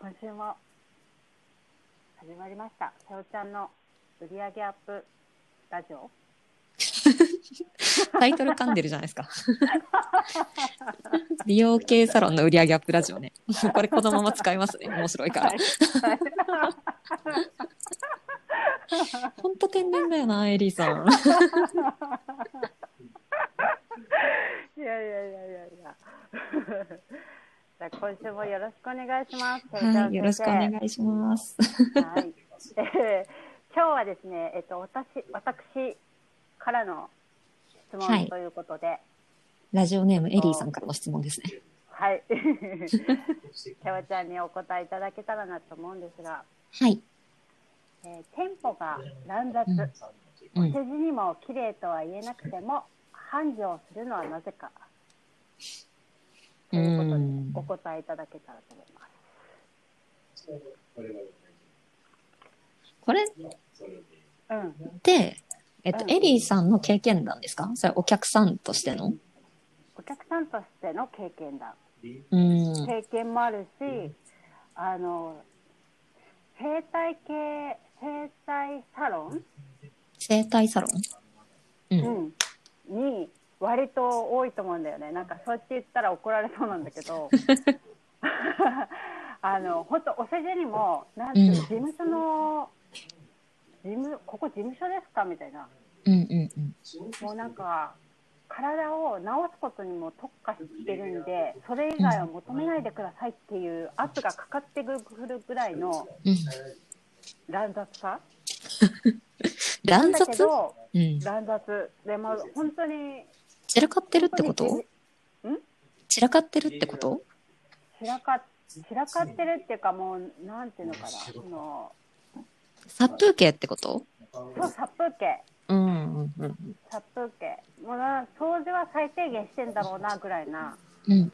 今週も始まりました。さよちゃんの売り上げアップラジオ。タイトル噛んでるじゃないですか。美容系サロンの売り上げアップラジオね。これこのまま使いますね。面白いからはい。。はいほんと天然だよな、エリーさん。いやいやいやいやいや。じゃあ今週もよろしくお願いします。はい、よろしくお願いいします。はい。えー今日はですね、えっと私私からの質はい問ということで、ラジオネームエリーさんからの質問ですね。はい。さよちゃんにお答えいただけたらなと思うんですが、はい。えーテンポが乱雑。うんうんお世辞にも綺麗とは言えなくても繁盛するのはなぜかということうんでお答えいただけたらと思います。これっうん、て、えっと、うんエリーさんの経験談ですか？それお客さんとしての？お客さんとしての経験だ。うん。経験もあるし、あの整体系整体サロン、整体サロン？う。うんん、に割と多いと思うんだよね。なんかそうやって言ったら怒られそうなんだけど。あの本当お世辞にもなんていう事務所の事務ここ事務所ですかみたいなうんうんうん。もうなんか体を治すことにも特化してるんでそれ以外は求めないでくださいっていう圧がかかってくるぐらいのうん。乱雑さ 乱だけ雑どうん。乱雑でも本当に散らかってるってこと？散らかってるってこと？散らか散らかってるっていうかもうなんていうのかな？その殺風景ってこと？そう殺風景。うんうんうん。殺風景。もうな掃除は最低限してんだろうなぐらいなうんうん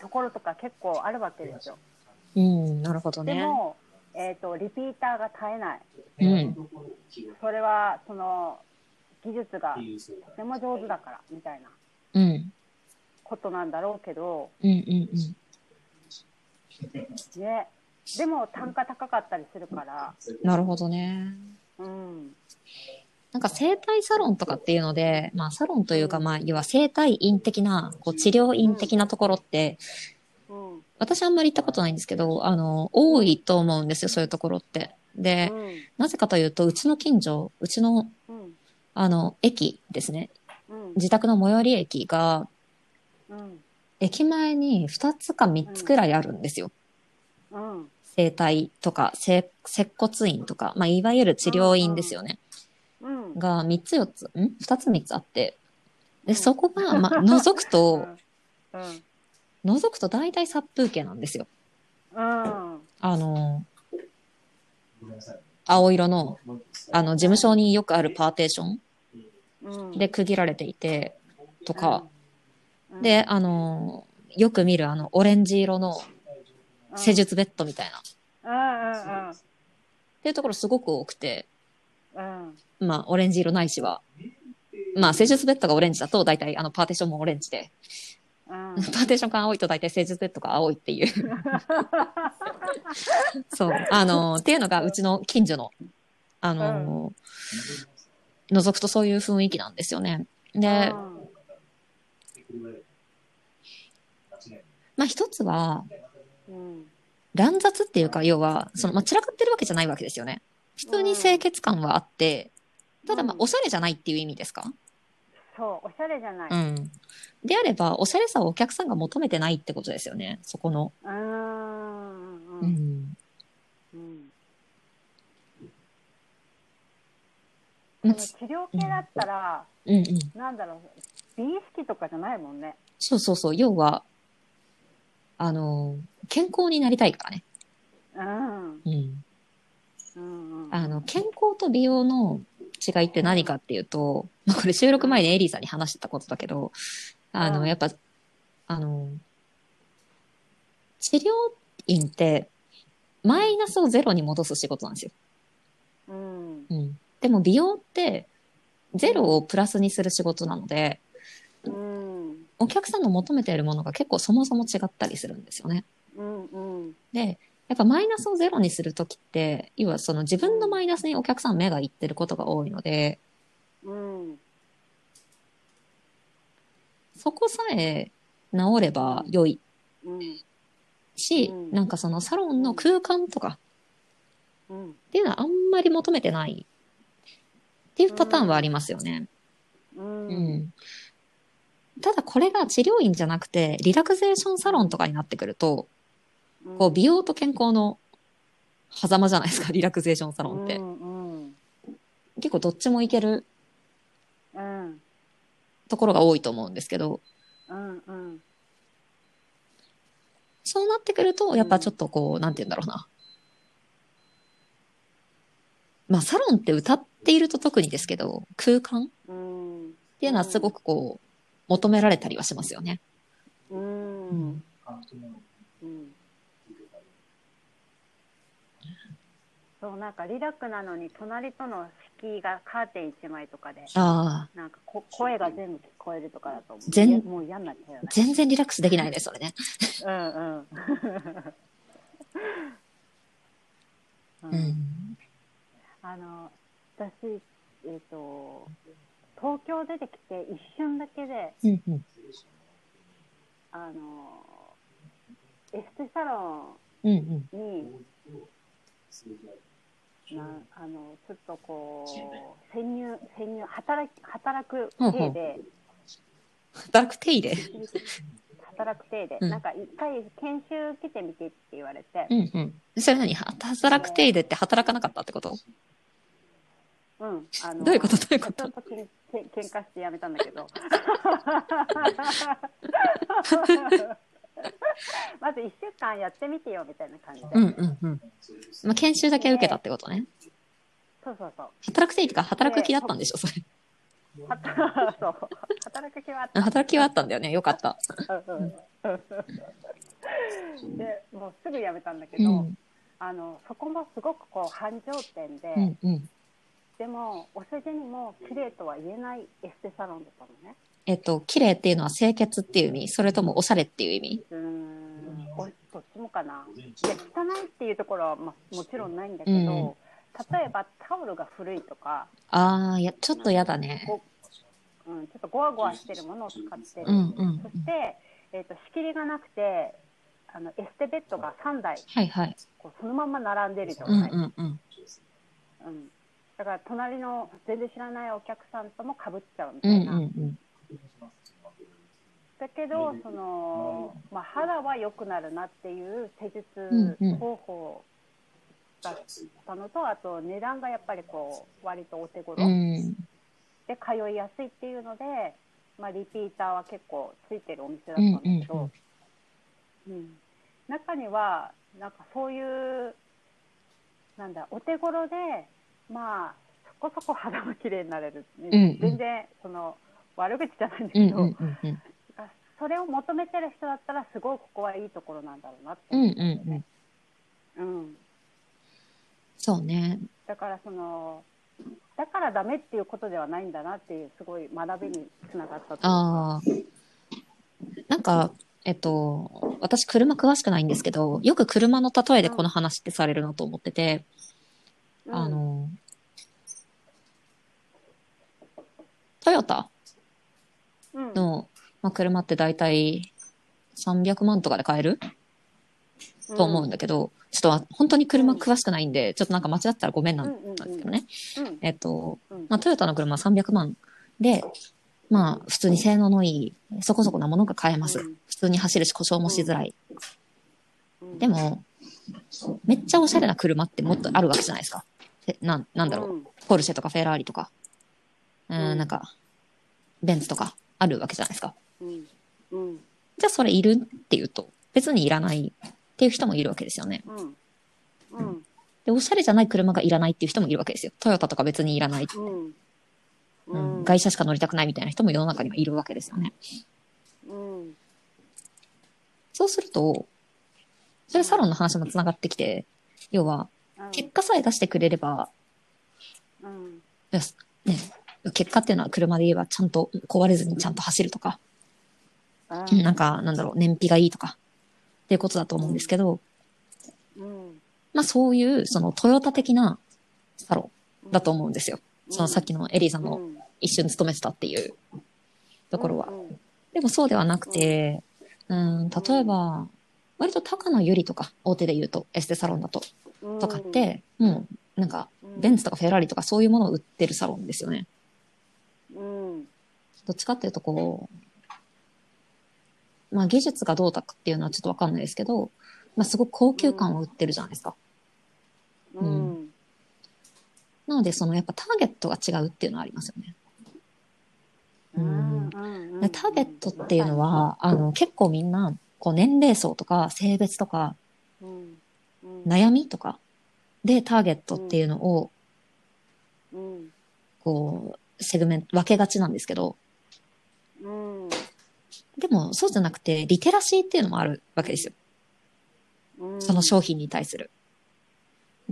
ところとか結構あるわけですよ。うん。うん、なるほどね。でも、えー、とリピーターが絶えない。うん。それはその技術がとても上手だからみたいなうん。ことなんだろうけどうんうんうん。ねでも単価高かったりするからなるほどね。うんなんか整体サロンとかっていうので、まあサロンというかまあ要は整体院的な、こう治療院的なところって、うん私あんまり行ったことないんですけど、あの、多いと思うんですよ、そういうところって。で、なぜかというと、うちの近所、うちの、うんあの、駅ですね。うん自宅の最寄り駅が、うん駅前に2つか3つくらいあるんですよ。うん整体とか、整接骨院とか、まあ、いわゆる治療院ですよね。うんが3つ4つ、ん ?2 つ3つあって。で、そこが、まあ、覗くと、うん覗くと大体殺風景なんですよ。うんあの、青色の、あの、事務所によくあるパーテーション。うん。で区切られていて、とか、うん。で、あの、よく見るあの、オレンジ色の施術ベッドみたいな、っていうところすごく多くて、うん。まあ、オレンジ色ないしは、まあ、施術ベッドがオレンジだと大体あの、パーテーションもオレンジで、うん。パーテーションが青いと大体施術ベッドが青いっていう。そう。あの、っていうのがうちの近所の、あの、覗くとそういう雰囲気なんですよね。で、まあ一つは、うん乱雑っていうか、要は、その、まあ散らかってるわけじゃないわけですよね。普通に清潔感はあって、ただまあおしゃれじゃないっていう意味ですか？そうおしゃれじゃないうん。であれば、おしゃれさをお客さんが求めてないってことですよね。そこの。うんうんううんん。うんまあその治療系だったらうんうん。なんだろう美意識とかじゃないもんねそうそうそう。要は、あの、健康になりたいからね。うんうん。うんうんあの、健康と美容の違いって何かっていうと、まあこれ収録前にエリーさんに話してたことだけど、あの、うんやっぱ、あの、治療院って、マイナスをゼロに戻す仕事なんですよ。うんうん。でも美容って、ゼロをプラスにする仕事なので、うんお客さんの求めているものが結構そもそも違ったりするんですよね。うんうんで、やっぱマイナスをゼロにするときって、要はその自分のマイナスにお客さん目がいってることが多いので、うん。そこさえ治れば良いうん。し、うんなんかそのサロンの空間とかうん。っていうのはあんまり求めてないっていうパターンはありますよね。う。うんん。ただこれが治療院じゃなくて、リラクゼーションサロンとかになってくると、こう美容と健康の狭間じゃないですか、リラクゼーションサロンって。うん。うん。結構どっちもいけるうん。ところが多いと思うんですけど、うん。うん。そうなってくると、やっぱちょっとこう、なんて言うんだろうな。まあ、サロンって歌っていると特にですけど、空間っうん。ていうのはすごくこう、求められたりはしますよね。うん。ううん。そう、なんかリラックなのに、隣との敷居がカーテン一枚とかで、ああ、なんかこ声が全部聞こえるとかだと思う。全もう嫌になっちゃうよね。全然リラックスできないね、それね。うんうん。ううんん。あの私、えっと東京出てきて一瞬だけでうんうん。あのエステサロうんうん。ンになあのちょっとこう潜入潜入働き働く体で働く手入れ。働く体で、うん。なんか一回研修来てみてって言われて、うんうん。それ何？は働く手入れって働かなかったってこと？うん、あのどういうこと？どういうこと？社長とけんけん喧嘩してやめたんだけど。まず1週間やってみてよみたいな感じで、うんうんうん。まあ、研修だけ受けたってことね。そうそうそう。働く手入れか働く気だったんでしょ、それ。そう働く気はあった働きはあったんだよね。よかった。うんうんでもうすぐやめたんだけど、うん。あのそこもすごくこう繁盛店で、うんうん。でもお世辞にも綺麗とは言えないエステサロンだったのねえっと、綺麗っていうのは清潔っていう意味それともおしゃれっていう意味うーんおどっちもかないや汚いっていうところは、まあ、もちろんないんだけど、例えばタオルが古いとか、ああ、いや、ちょっとやだね。こううん、ちょっとゴワゴワしてるものを使ってる、うんうんそして、えー、と仕切りがなくてあのエステベッドが3台はいはい。こうそのまま並んでる状うん態、うんうん。うんだから隣の全然知らないお客さんともかぶっちゃうみうんうんたいな、うん。だけどその、まあ、肌は良くなるなっていう施術うんうん方法だったのと、あと値段がやっぱりこう割とお手頃うん。で通いやすいっていうので、まあ、リピーターは結構ついてるお店だったんだけど、うん中にはなんかそういうなんだお手頃でまあそこそこ肌も綺麗になれる、んうん全然その悪口じゃないんだけど、うんうんうんうん。それを求めてる人だったらすごいここはいいところなんだろうなってうん思うんうん。うん、そうね。だからそのだからダメっていうことではないんだなっていうすごい学びにつながったああ。なんか、えっと、私車詳しくないんですけど、よく車の例えでこの話ってされるなと思ってて、うん。あの、トヨタうん。の、まあ、車って大体300万とかで買えると思うんだけど、ちょっと本当に車詳しくないんで、ちょっとなんか間違ったらごめんなんですけどね。うんえっと、うんまあ、トヨタの車は300万で、まあ、普通に性能のいい、そこそこなものが買えます。うん普通に走るし故障もしづらい。うんでも、めっちゃおしゃれな車ってもっとあるわけじゃないですか。えなん、なんだろう。うんポルシェとかフェラーリとか、うんん、なんか、ベンツとかあるわけじゃないですか。うんうんじゃあそれいるっていうと、別にいらないっていう人もいるわけですよね。うん。うん。で、おしゃれじゃない車がいらないっていう人もいるわけですよ。トヨタとか別にいらない。うん。うん、外車しか乗りたくないみたいな人も世の中にはいるわけですよね。うん。そうすると、それサロンの話もつながってきて、要は、結果さえ出してくれれば、うん。ね、結果っていうのは車で言えばちゃんと壊れずにちゃんと走るとか、うん。なんか、なんだろう、燃費がいいとか、っていうことだと思うんですけど、うん。まあそういう、そのトヨタ的なサロンだと思うんですよ。そのさっきのエリーさんのうん。一瞬勤めてたっていうところは。うんでもそうではなくて、うん、例えば、割と高野ゆりとか、大手で言うと、エステサロンだと、うん。とかって、もう、なんか、うんベンツとかフェラーリとかそういうものを売ってるサロンですよね。うん。どっちかっていうとこう、まあ技術がどうだかっていうのはちょっとわかんないですけど、まあすごく高級感を売ってるじゃないですか。うん。なので、そのやっぱターゲットが違うっていうのはありますよね。うん。ターゲットっていうのは、あの、結構みんな、こう年齢層とか性別とかうん。うん。悩みとかでターゲットっていうのを、うん。こう、セグメント、分けがちなんですけど、うんでもそうじゃなくて、リテラシーっていうのもあるわけですよ。うんその商品に対する。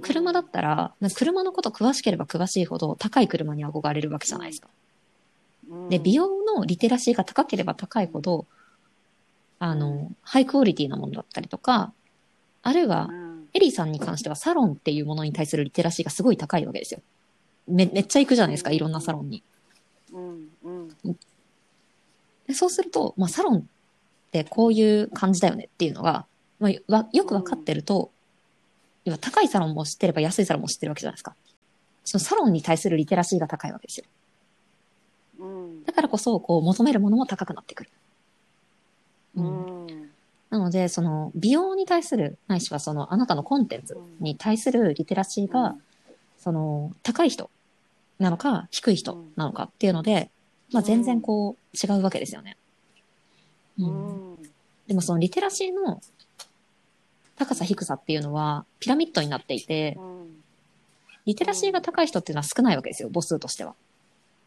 車だったら、車のこと詳しければ詳しいほど高い車に憧れるわけじゃないですか。うんで、美容のリテラシーが高ければ高いほど、あの、ハイクオリティなものだったりとか、あるいはう、んエリーさんに関してはサロンっていうものに対するリテラシーがすごい高いわけですよ。め、めっちゃ行くじゃないですか、いろんなサロンに。うんうんでそうすると、まあ、サロンってこういう感じだよねっていうのが、まあ、わよくわかってると、要は高いサロンも知ってれば安いサロンも知ってるわけじゃないですか。そのサロンに対するリテラシーが高いわけですよ。うんだからこそ、こう、求めるものも高くなってくる。ううんんなので、その、美容に対する、ないしはその、あなたのコンテンツに対するリテラシーが、その、高い人なのか、低い人なのかっていうので、まあ、全然こう、違うわけですよね。ううんんでもそのリテラシーの高さ低さっていうのはピラミッドになっていて、うんリテラシーが高い人っていうのは少ないわけですよ、母数としては。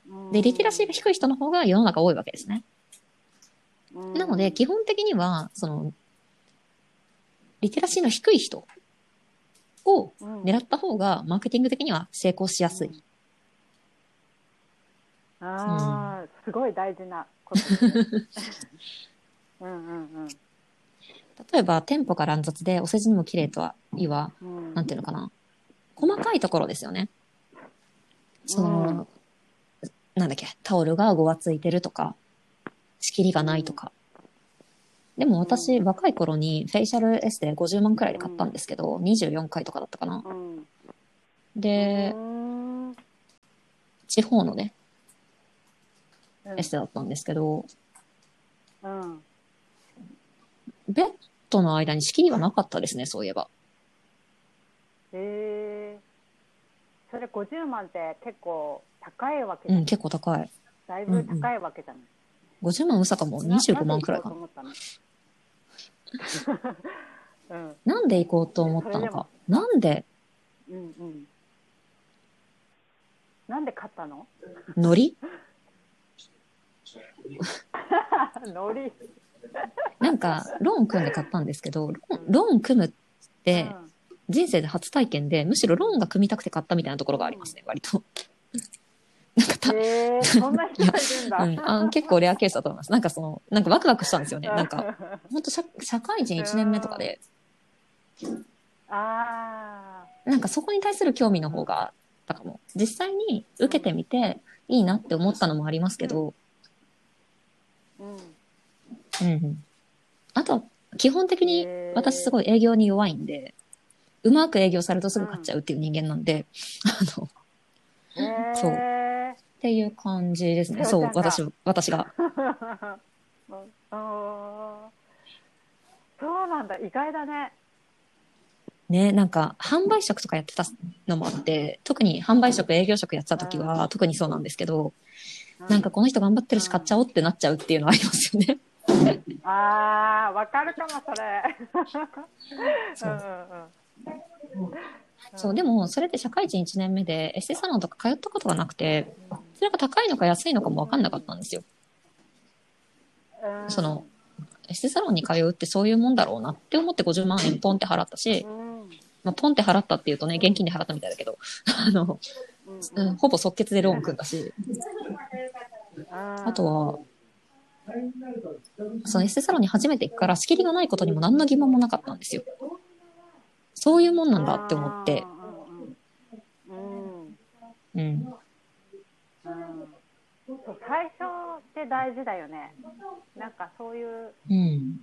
うんで、リテラシーが低い人の方が世の中多いわけですね。うんなので、基本的には、その、リテラシーの低い人をうん狙った方が、マーケティング的には成功しやすい。ああ、すごい大事なことですね。うんうん例えば、店舗が乱雑で、お世辞にも綺麗とはいは、うんうん。なんていうのかな。細かいところですよね。その、なんだっけ、タオルがごわついてるとか、仕切りがないとか。でも私、若い頃にフェイシャルエステ50万くらいで買ったんですけど、24回とかだったかな。うん。でう、ん地方のね、うんエステだったんですけど、うん。ベッドの間に仕切りはなかったですね、そういえば。へえ。それ50万って結構高いわけじゃないうん、結構高い。だいぶ高いわけじゃない。50万うさかも25万くらいかな。な。なぜ行こうと思ったの？うん。なんで行こうと思ったのか。なんで、うんうん。なんで買ったの？ノリ ノリ。なんか、ローン組んで買ったんですけど、ローン組むって、人生で初体験で、むしろローンが組みたくて買ったみたいなところがありますね、割と。なんかた、いるんだ。うん、あ結構レアケースだと思います。なんかその、なんかワクワクしたんですよね。なんか、本当社社会人1年目とかで、あなんかそこに対する興味の方があったかも。実際に受けてみて、いいなって思ったのもありますけど、あ。うん。あとは、基本的に私すごい営業に弱いんで、うまく営業されるとすぐ買っちゃうっていう人間なんで、あの。そうっていう感じですね。そう、私、私が。そうなんだ。意外だね。ね、なんか、販売職とかやってたのもあって、特に販売職、営業職やってた時は、特にそうなんですけど、なんかこの人頑張ってるし買っちゃおうってなっちゃうっていうのはありますよね。ああ、わかるかも、それ。そううんうんうん。そう、でも、それで社会人1年目で、エステサロンとか通ったことがなくて、それが高いのか安いのかもわかんなかったんですよ。うん、その、エステサロンに通うってそういうもんだろうなって思って50万円ポンって払ったしう、ん、まあ、ポンって払ったっていうとね、現金で払ったみたいだけど、あの、うんうん、ほぼ即決でローン組んだし、ああとは、そのエステサロンに初めて行くから仕切りがないことにも何の疑問もなかったんですよ。そういうもんなんだって思って、うん最初って大事だよね。なんかそういううん。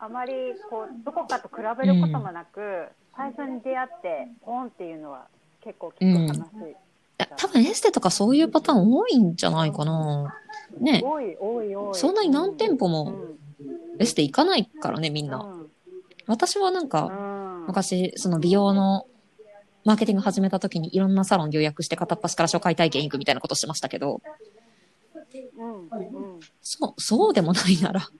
あまりこうどこかと比べることもなく、最初に出会ってポンっていうのは結構聞く話、いや多分エステとかそういうパターン多いんじゃないかな。ね。多い多い多い。そんなに何店舗うもんエステ行かないからね、みんな。うん私はなんうか、ん昔、その美容のマーケティング始めた時にいろんなサロン予約して片っ端から初回体験行くみたいなことしてましたけど、うんうんそう、そうでもないなら、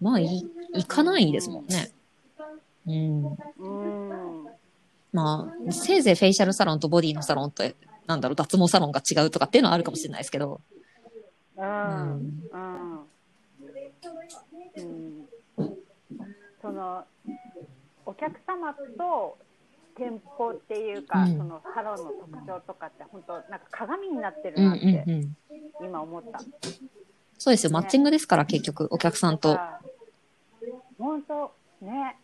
まあ、い、行かないですもんね。うん。うんまあ、せいぜいフェイシャルサロンとボディのサロンと、なんだろう、脱毛サロンが違うとかっていうのはあるかもしれないですけど、ううんん。うんうんそのお客様と店舗っていうか、うんそのサロンの特徴とかって本当なんか鏡になってるうんうなってんうん。今思った。そうですよ、マッチングですから、結局、お客さんと。あ本当ね。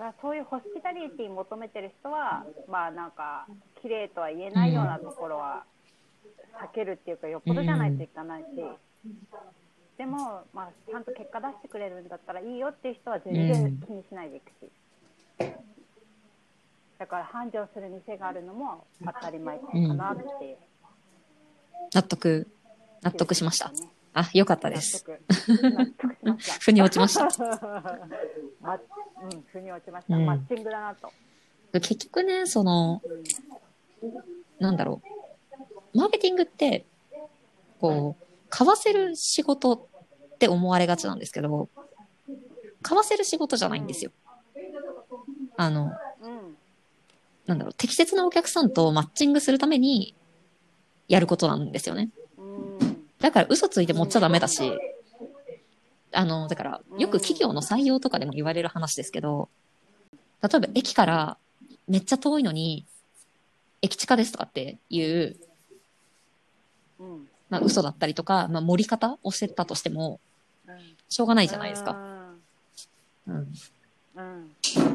だからそういうホスピタリティ求めてる人はまあなんか綺麗とは言えないようなところは避けるっていうかよっぽどじゃないといかないし、でもまあちゃんと結果出してくれるんだったらいいよっていう人は全然気にしないでいくし、だから繁盛する店があるのも当たり前かなっていう、納得、納得しました。ねあ、よかったです。納得納得しました。腑に落ちました。ま、うん、腑に落ちました。うんマッチングだなと。結局ね、その、なんだろう。マーケティングって、こう、買わせる仕事って思われがちなんですけど、買わせる仕事じゃないんですよ。あの、うん、なんだろう、適切なお客さんとマッチングするためにやることなんですよね。うん、だから嘘ついて持っちゃダメだし、あの、だから、よく企業の採用とかでも言われる話ですけど、例えば駅からめっちゃ遠いのに、駅地下ですとかっていう、うん、まあ、嘘だったりとか、まあ、盛り方をしてたとしても、しょうがないじゃないですか。うん。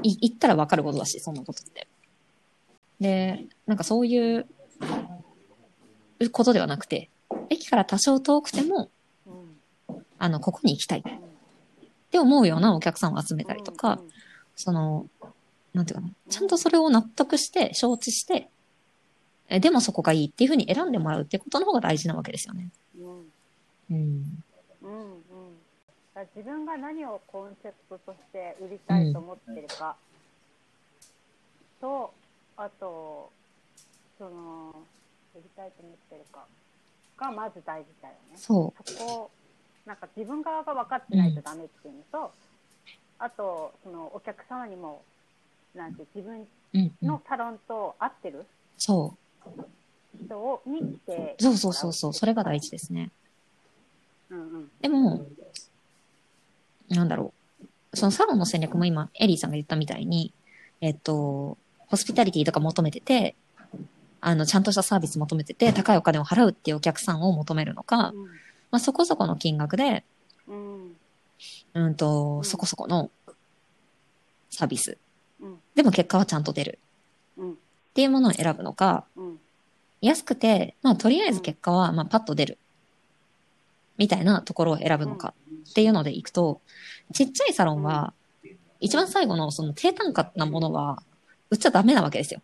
い言ったらわかることだし、そんなことって。で、なんかそういうことではなくて、駅から多少遠くても、うん。あの、ここに行きたい。って思うようなお客さんを集めたりとか、その、なんていうかな、ちゃんとそれを納得して、承知して、えでもそこがいいっていうふうに選んでもらうってことの方が大事なわけですよね。うん。うん。うん。うん。自分が何をコンセプトとして売りたいと思ってるか、うん。と、あと、その、売りたいと思ってるかがまず大事だよね。そそこなんか自分側が分かってないとダメっていうのと、あとそのお客様にもなんて自分う。うん、うん。のサロンと合ってるそう。人をに来てそうそうそうそう。それが大事ですね。うんうんでも、なんだろう。そのサロンの戦略も今、エリーさんが言ったみたいに、えっと、ホスピタリティとか求めてて、あの、ちゃんとしたサービス求めてて、高いお金を払うっていうお客さんを求めるのか、まあ、そこそこの金額で、うん。うんうと、ん。そこそこのサービス。うん。でも結果はちゃんと出る。うん。っていうものを選ぶのか、うん。安くて、まあ、とりあえず結果は、まあ、パッと出る。みたいなところを選ぶのか。っていうのでいくと、ちっちゃいサロンは、一番最後のその低単価なものは、売っちゃダメなわけですよ。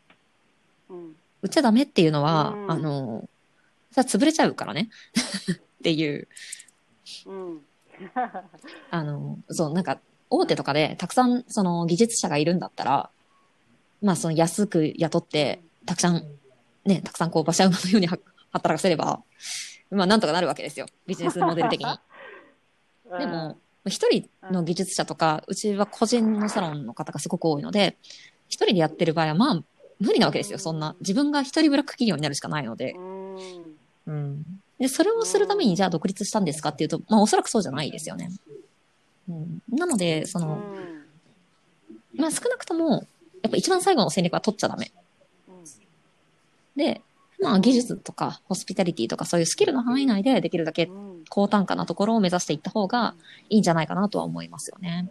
うん売っちゃダメっていうのは、うんあの、さ潰れちゃうからね。っていう、うん あの、そう、なんか、大手とかでたくさんその技術者がいるんだったら、まあその安く雇って、たくさん、ね、たくさんこう馬車馬のようには 働かせれば、まあなんとかなるわけですよ。ビジネスモデル的に。でも、一人の技術者とか、うちは個人のサロンの方がすごく多いので、一人でやってる場合はまあ無理なわけですよ。そんな。自分が一人ブラック企業になるしかないのでう。んうん。で、それをするためにじゃあ独立したんですかっていうと、まあおそらくそうじゃないですよね。うん。なので、その、まあ少なくとも、やっぱ一番最後の戦略は取っちゃダメ。で、まあ技術とかホスピタリティとかそういうスキルの範囲内でできるだけうん高単価なところを目指していった方がいいんじゃないかなとは思いますよね。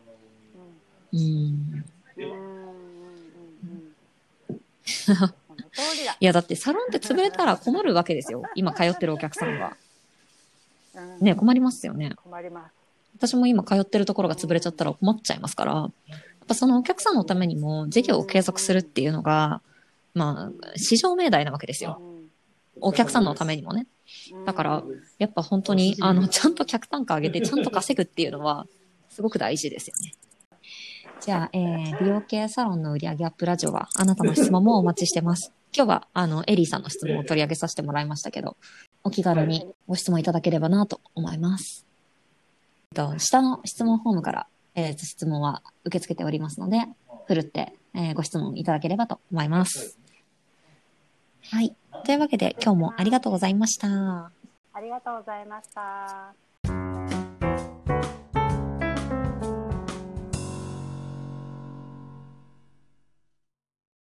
通りだ。いや、だってサロンって潰れたら困るわけですよ。今通ってるお客さんが。うんね、困りますよね。困ります。私も今通ってるところが潰れちゃったら困っちゃいますから、やっぱそのお客さんのためにも事業を継続するっていうのが、まあ、市場命題なわけですよ。うんお客さんのためにもね。だから、やっぱ本当に、あの、ちゃんと客単価上げて、ちゃんと稼ぐっていうのは、すごく大事ですよね。じゃあ、えー、美容系サロンの売上アップラジオは、あなたの質問もお待ちしてます。今日は、あの、エリーさんの質問を取り上げさせてもらいましたけど、お気軽にご質問いただければなと思います。えっと、下の質問フォームから、えー、質問は受け付けておりますので、ふるって、えーご質問いただければと思います。はい。というわけで、今日もありがとうございました。ありがとうございました。